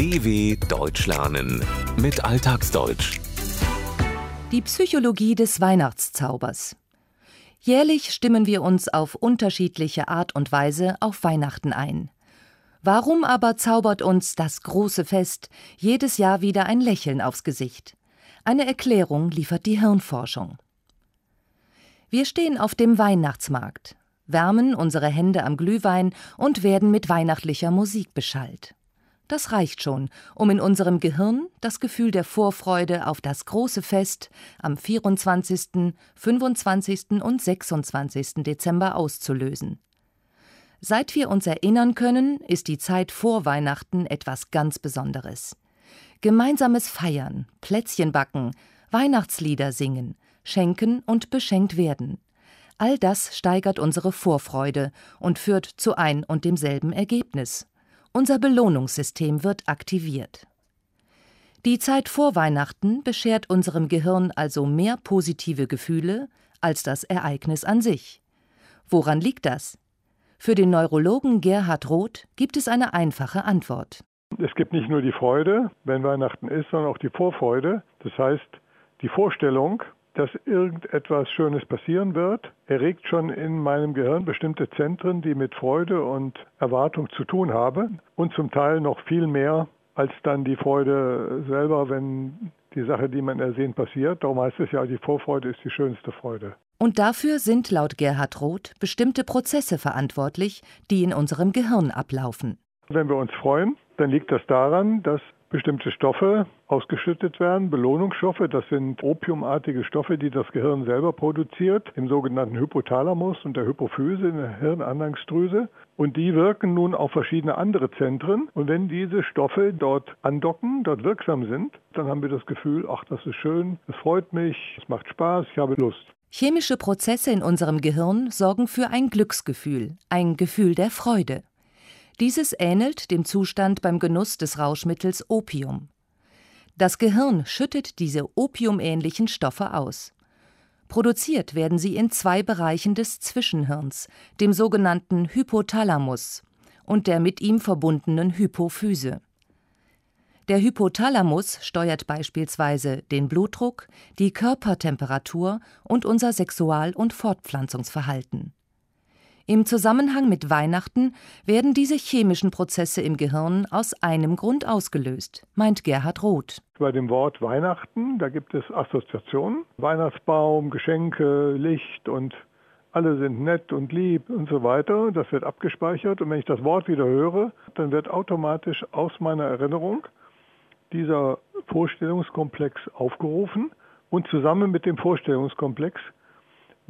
DW Deutsch lernen mit Alltagsdeutsch. Die Psychologie des Weihnachtszaubers. Jährlich stimmen wir uns auf unterschiedliche Art und Weise auf Weihnachten ein. Warum aber zaubert uns das große Fest jedes Jahr wieder ein Lächeln aufs Gesicht? Eine Erklärung liefert die Hirnforschung. Wir stehen auf dem Weihnachtsmarkt, wärmen unsere Hände am Glühwein und werden mit weihnachtlicher Musik beschallt. Das reicht schon, um in unserem Gehirn das Gefühl der Vorfreude auf das große Fest am 24., 25. und 26. Dezember auszulösen. Seit wir uns erinnern können, ist die Zeit vor Weihnachten etwas ganz Besonderes. Gemeinsames Feiern, Plätzchen backen, Weihnachtslieder singen, schenken und beschenkt werden. All das steigert unsere Vorfreude und führt zu ein und demselben Ergebnis. Unser Belohnungssystem wird aktiviert. Die Zeit vor Weihnachten beschert unserem Gehirn also mehr positive Gefühle als das Ereignis an sich. Woran liegt das? Für den Neurologen Gerhard Roth gibt es eine einfache Antwort. Es gibt nicht nur die Freude, wenn Weihnachten ist, sondern auch die Vorfreude. Das heißt, die Vorstellung, dass irgendetwas Schönes passieren wird, erregt schon in meinem Gehirn bestimmte Zentren, die mit Freude und Erwartung zu tun haben und zum Teil noch viel mehr als dann die Freude selber, wenn die Sache, die man ersehen, passiert. Darum heißt es ja, die Vorfreude ist die schönste Freude. Und dafür sind laut Gerhard Roth bestimmte Prozesse verantwortlich, die in unserem Gehirn ablaufen. Wenn wir uns freuen, dann liegt das daran, dass bestimmte Stoffe ausgeschüttet werden, Belohnungsstoffe, das sind opiumartige Stoffe, die das Gehirn selber produziert, im sogenannten Hypothalamus und der Hypophyse in der Hirnanhangsdrüse. Und die wirken nun auf verschiedene andere Zentren. Und wenn diese Stoffe dort andocken, dort wirksam sind, dann haben wir das Gefühl, ach, das ist schön, es freut mich, es macht Spaß, ich habe Lust. Chemische Prozesse in unserem Gehirn sorgen für ein Glücksgefühl, ein Gefühl der Freude. Dieses ähnelt dem Zustand beim Genuss des Rauschmittels Opium. Das Gehirn schüttet diese opiumähnlichen Stoffe aus. Produziert werden sie in zwei Bereichen des Zwischenhirns, dem sogenannten Hypothalamus und der mit ihm verbundenen Hypophyse. Der Hypothalamus steuert beispielsweise den Blutdruck, die Körpertemperatur und unser Sexual- und Fortpflanzungsverhalten. Im Zusammenhang mit Weihnachten werden diese chemischen Prozesse im Gehirn aus einem Grund ausgelöst, meint Gerhard Roth. Bei dem Wort Weihnachten, da gibt es Assoziationen. Weihnachtsbaum, Geschenke, Licht und alle sind nett und lieb und so weiter. Das wird abgespeichert und wenn ich das Wort wieder höre, dann wird automatisch aus meiner Erinnerung dieser Vorstellungskomplex aufgerufen und zusammen mit dem Vorstellungskomplex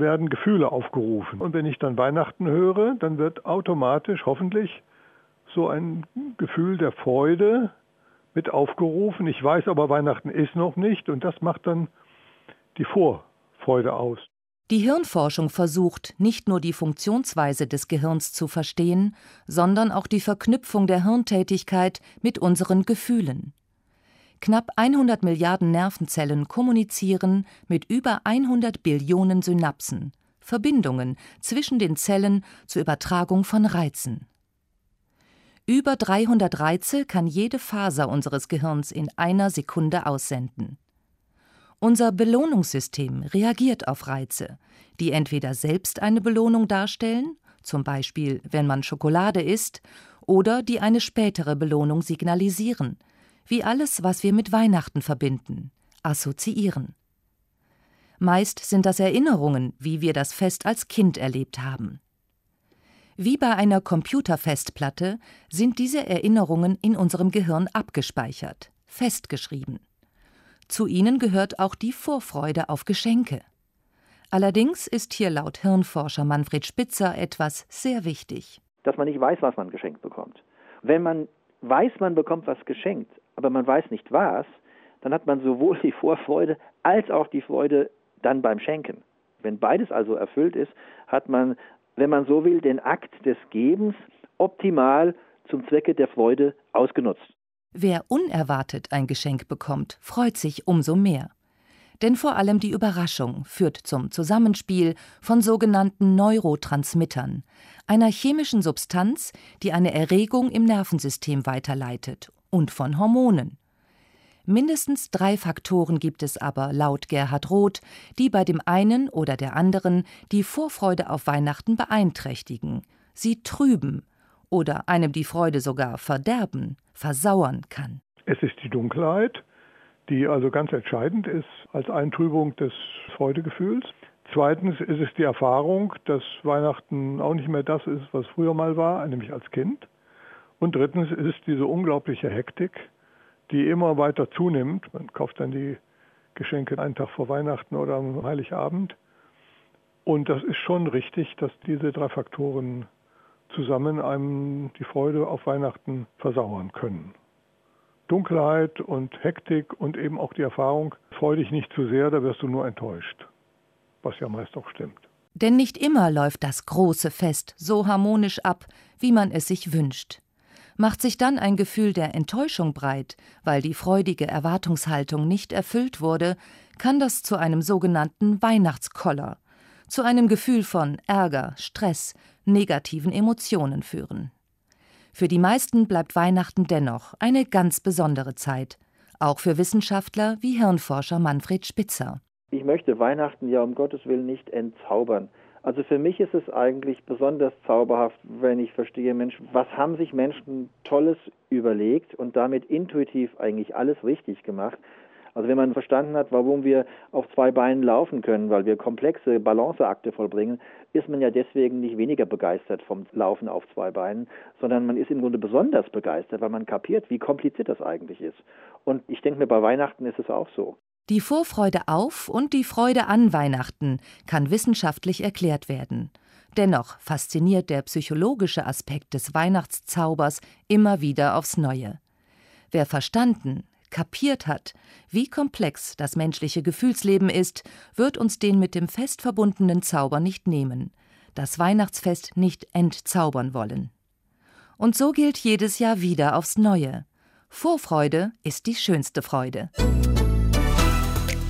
werden Gefühle aufgerufen. Und wenn ich dann Weihnachten höre, dann wird automatisch hoffentlich so ein Gefühl der Freude mit aufgerufen. Ich weiß aber, Weihnachten ist noch nicht und das macht dann die Vorfreude aus. Die Hirnforschung versucht, nicht nur die Funktionsweise des Gehirns zu verstehen, sondern auch die Verknüpfung der Hirntätigkeit mit unseren Gefühlen. Knapp 100 Milliarden Nervenzellen kommunizieren mit über 100 Billionen Synapsen, Verbindungen zwischen den Zellen zur Übertragung von Reizen. Über 300 Reize kann jede Faser unseres Gehirns in einer Sekunde aussenden. Unser Belohnungssystem reagiert auf Reize, die entweder selbst eine Belohnung darstellen, zum Beispiel wenn man Schokolade isst, oder die eine spätere Belohnung signalisieren, wie alles, was wir mit Weihnachten verbinden, assoziieren. Meist sind das Erinnerungen, wie wir das Fest als Kind erlebt haben. Wie bei einer Computerfestplatte sind diese Erinnerungen in unserem Gehirn abgespeichert, festgeschrieben. Zu ihnen gehört auch die Vorfreude auf Geschenke. Allerdings ist hier laut Hirnforscher Manfred Spitzer etwas sehr wichtig. Dass man nicht weiß, was man geschenkt bekommt. Wenn man weiß, man bekommt was geschenkt, aber man weiß nicht was, dann hat man sowohl die Vorfreude als auch die Freude dann beim Schenken. Wenn beides also erfüllt ist, hat man, wenn man so will, den Akt des Gebens optimal zum Zwecke der Freude ausgenutzt. Wer unerwartet ein Geschenk bekommt, freut sich umso mehr. Denn vor allem die Überraschung führt zum Zusammenspiel von sogenannten Neurotransmittern, einer chemischen Substanz, die eine Erregung im Nervensystem weiterleitet und von Hormonen. Mindestens drei Faktoren gibt es aber laut Gerhard Roth, die bei dem einen oder der anderen die Vorfreude auf Weihnachten beeinträchtigen, sie trüben oder einem die Freude sogar verderben, versauern kann. Es ist die Dunkelheit, die also ganz entscheidend ist als Eintrübung des Freudegefühls. Zweitens ist es die Erfahrung, dass Weihnachten auch nicht mehr das ist, was früher mal war, nämlich als Kind. Und drittens ist es diese unglaubliche Hektik, die immer weiter zunimmt. Man kauft dann die Geschenke einen Tag vor Weihnachten oder am Heiligabend. Und das ist schon richtig, dass diese drei Faktoren zusammen einem die Freude auf Weihnachten versauern können. Dunkelheit und Hektik und eben auch die Erfahrung, freu dich nicht zu sehr, da wirst du nur enttäuscht. Was ja meist auch stimmt. Denn nicht immer läuft das große Fest so harmonisch ab, wie man es sich wünscht. Macht sich dann ein Gefühl der Enttäuschung breit, weil die freudige Erwartungshaltung nicht erfüllt wurde, kann das zu einem sogenannten Weihnachtskoller, zu einem Gefühl von Ärger, Stress, negativen Emotionen führen. Für die meisten bleibt Weihnachten dennoch eine ganz besondere Zeit, auch für Wissenschaftler wie Hirnforscher Manfred Spitzer. Ich möchte Weihnachten ja um Gottes Willen nicht entzaubern. Also für mich ist es eigentlich besonders zauberhaft, wenn ich verstehe, Mensch, was haben sich Menschen Tolles überlegt und damit intuitiv eigentlich alles richtig gemacht. Also wenn man verstanden hat, warum wir auf zwei Beinen laufen können, weil wir komplexe Balanceakte vollbringen, ist man ja deswegen nicht weniger begeistert vom Laufen auf zwei Beinen, sondern man ist im Grunde besonders begeistert, weil man kapiert, wie kompliziert das eigentlich ist. Und ich denke mir, bei Weihnachten ist es auch so. Die Vorfreude auf und die Freude an Weihnachten kann wissenschaftlich erklärt werden. Dennoch fasziniert der psychologische Aspekt des Weihnachtszaubers immer wieder aufs Neue. Wer verstanden, kapiert hat, wie komplex das menschliche Gefühlsleben ist, wird uns den mit dem Fest verbundenen Zauber nicht nehmen, das Weihnachtsfest nicht entzaubern wollen. Und so gilt jedes Jahr wieder aufs Neue. Vorfreude ist die schönste Freude.